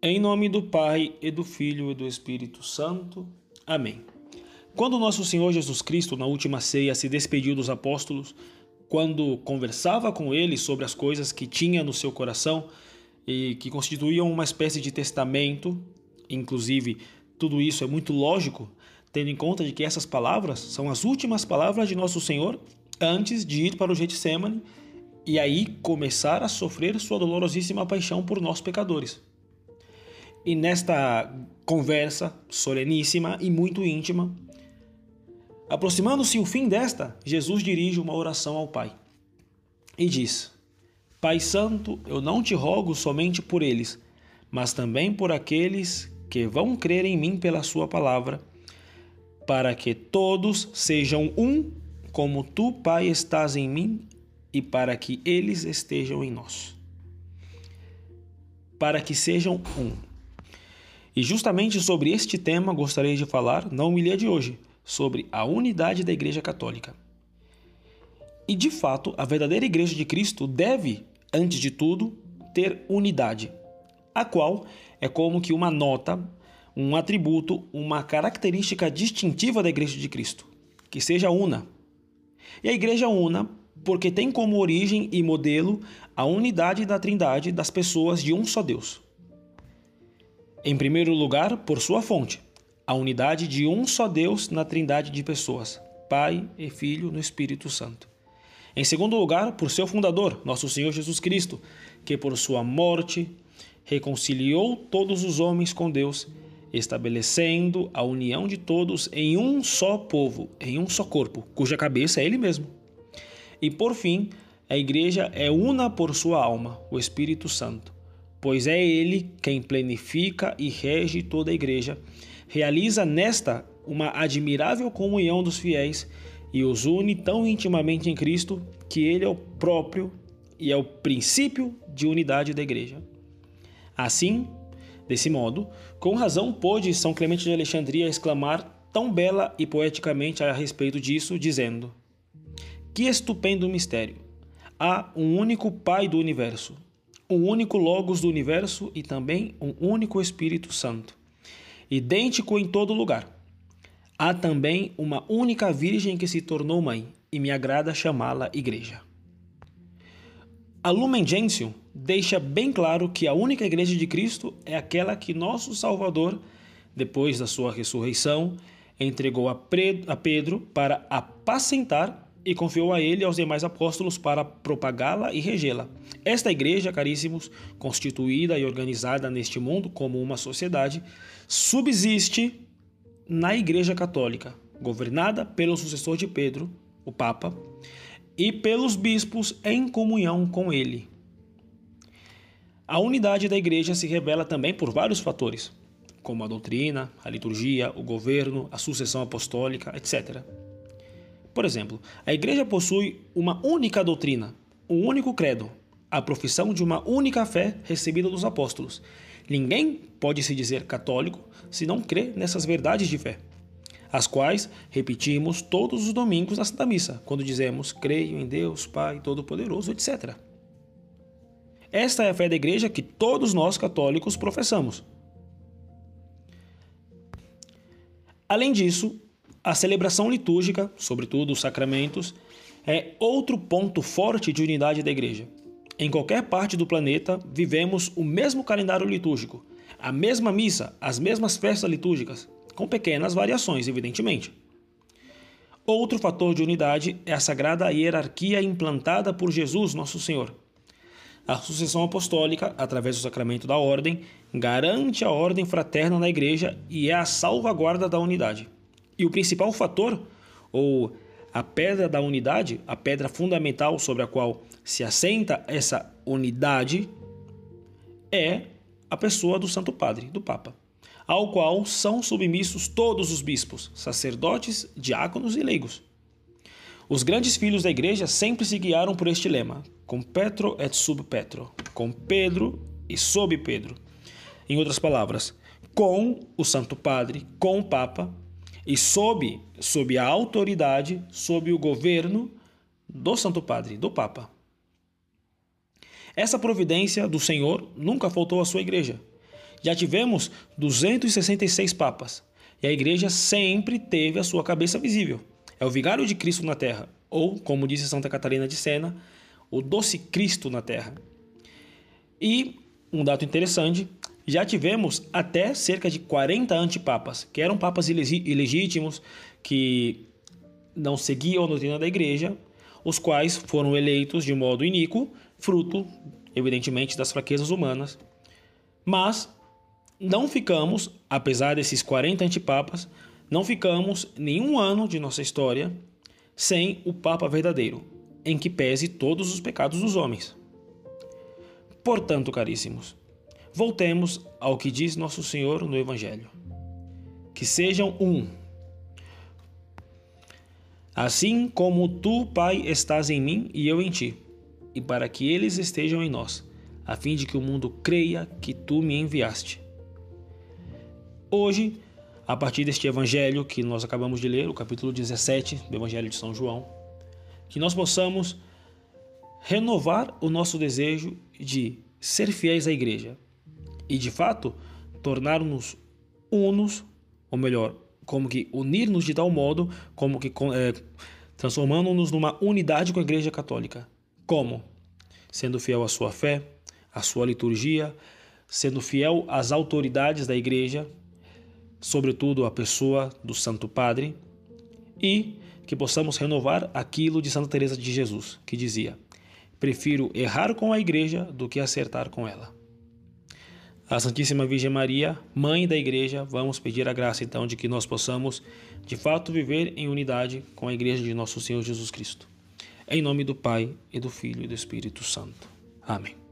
Em nome do Pai, e do Filho e do Espírito Santo. Amém. Quando nosso Senhor Jesus Cristo, na última ceia, se despediu dos apóstolos, quando conversava com eles sobre as coisas que tinha no seu coração e que constituíam uma espécie de testamento, inclusive tudo isso é muito lógico, tendo em conta de que essas palavras são as últimas palavras de nosso Senhor antes de ir para o Getsemane e aí começar a sofrer sua dolorosíssima paixão por nós pecadores. E nesta conversa soleníssima e muito íntima, aproximando-se o fim desta, Jesus dirige uma oração ao Pai e diz: Pai Santo, eu não te rogo somente por eles, mas também por aqueles que vão crer em mim pela Sua palavra, para que todos sejam um, como tu, Pai, estás em mim e para que eles estejam em nós. Para que sejam um. E justamente sobre este tema gostaria de falar na humilha de hoje, sobre a unidade da Igreja Católica. E de fato, a verdadeira Igreja de Cristo deve, antes de tudo, ter unidade, a qual é como que uma nota, um atributo, uma característica distintiva da Igreja de Cristo, que seja una. E a Igreja una porque tem como origem e modelo a unidade da Trindade das pessoas de um só Deus. Em primeiro lugar, por sua fonte, a unidade de um só Deus na trindade de pessoas, Pai e Filho no Espírito Santo. Em segundo lugar, por seu fundador, nosso Senhor Jesus Cristo, que por sua morte reconciliou todos os homens com Deus, estabelecendo a união de todos em um só povo, em um só corpo, cuja cabeça é Ele mesmo. E por fim, a Igreja é una por sua alma, o Espírito Santo pois é Ele quem planifica e rege toda a igreja, realiza nesta uma admirável comunhão dos fiéis e os une tão intimamente em Cristo que Ele é o próprio e é o princípio de unidade da igreja. Assim, desse modo, com razão pôde São Clemente de Alexandria exclamar tão bela e poeticamente a respeito disso, dizendo: Que estupendo mistério! Há um único Pai do universo, um único Logos do universo e também um único Espírito Santo, idêntico em todo lugar. Há também uma única Virgem que se tornou mãe, e me agrada chamá-la Igreja. A Lumen Gentium deixa bem claro que a única Igreja de Cristo é aquela que nosso Salvador, depois da sua ressurreição, entregou a Pedro para apacentar e confiou a ele e aos demais apóstolos para propagá-la e regê-la. Esta igreja, caríssimos, constituída e organizada neste mundo como uma sociedade, subsiste na Igreja Católica, governada pelo sucessor de Pedro, o Papa, e pelos bispos em comunhão com ele. A unidade da Igreja se revela também por vários fatores, como a doutrina, a liturgia, o governo, a sucessão apostólica, etc. Por exemplo, a igreja possui uma única doutrina, um único credo, a profissão de uma única fé recebida dos apóstolos. Ninguém pode se dizer católico se não crê nessas verdades de fé, as quais repetimos todos os domingos na Santa Missa, quando dizemos creio em Deus, Pai Todo-Poderoso, etc. Esta é a fé da igreja que todos nós católicos professamos. Além disso, a celebração litúrgica, sobretudo os sacramentos, é outro ponto forte de unidade da Igreja. Em qualquer parte do planeta, vivemos o mesmo calendário litúrgico, a mesma missa, as mesmas festas litúrgicas, com pequenas variações, evidentemente. Outro fator de unidade é a sagrada hierarquia implantada por Jesus, nosso Senhor. A sucessão apostólica, através do sacramento da ordem, garante a ordem fraterna na igreja e é a salvaguarda da unidade. E o principal fator, ou a pedra da unidade, a pedra fundamental sobre a qual se assenta essa unidade, é a pessoa do Santo Padre, do Papa, ao qual são submissos todos os bispos, sacerdotes, diáconos e leigos. Os grandes filhos da igreja sempre se guiaram por este lema: com Petro et sub Petro, com Pedro e sob Pedro. Em outras palavras, com o Santo Padre, com o Papa e sob, sob a autoridade, sob o governo do Santo Padre, do Papa. Essa providência do Senhor nunca faltou à sua igreja, Já tivemos 266 papas e a igreja sempre teve a sua cabeça visível. É o vigário de Cristo na terra, ou, como disse Santa Catarina de Sena, o doce Cristo na terra. E um dado interessante, já tivemos até cerca de 40 antipapas, que eram papas ilegítimos, que não seguiam a doutrina da igreja, os quais foram eleitos de modo iníquo, fruto, evidentemente, das fraquezas humanas. Mas não ficamos, apesar desses 40 antipapas, não ficamos nenhum ano de nossa história sem o Papa verdadeiro, em que pese todos os pecados dos homens. Portanto, caríssimos, voltemos ao que diz nosso Senhor no Evangelho. Que sejam um. Assim como tu, Pai, estás em mim e eu em ti, e para que eles estejam em nós, a fim de que o mundo creia que tu me enviaste. Hoje, a partir deste evangelho que nós acabamos de ler, o capítulo 17 do Evangelho de São João, que nós possamos renovar o nosso desejo de ser fiéis à igreja e, de fato, tornar-nos unos, ou melhor, como que unir-nos de tal modo, como que é, transformando-nos numa unidade com a Igreja Católica. Como? Sendo fiel à sua fé, à sua liturgia, sendo fiel às autoridades da Igreja, sobretudo a pessoa do Santo Padre, e que possamos renovar aquilo de Santa Teresa de Jesus, que dizia: "Prefiro errar com a igreja do que acertar com ela". A Santíssima Virgem Maria, mãe da igreja, vamos pedir a graça então de que nós possamos de fato viver em unidade com a igreja de nosso Senhor Jesus Cristo. Em nome do Pai e do Filho e do Espírito Santo. Amém.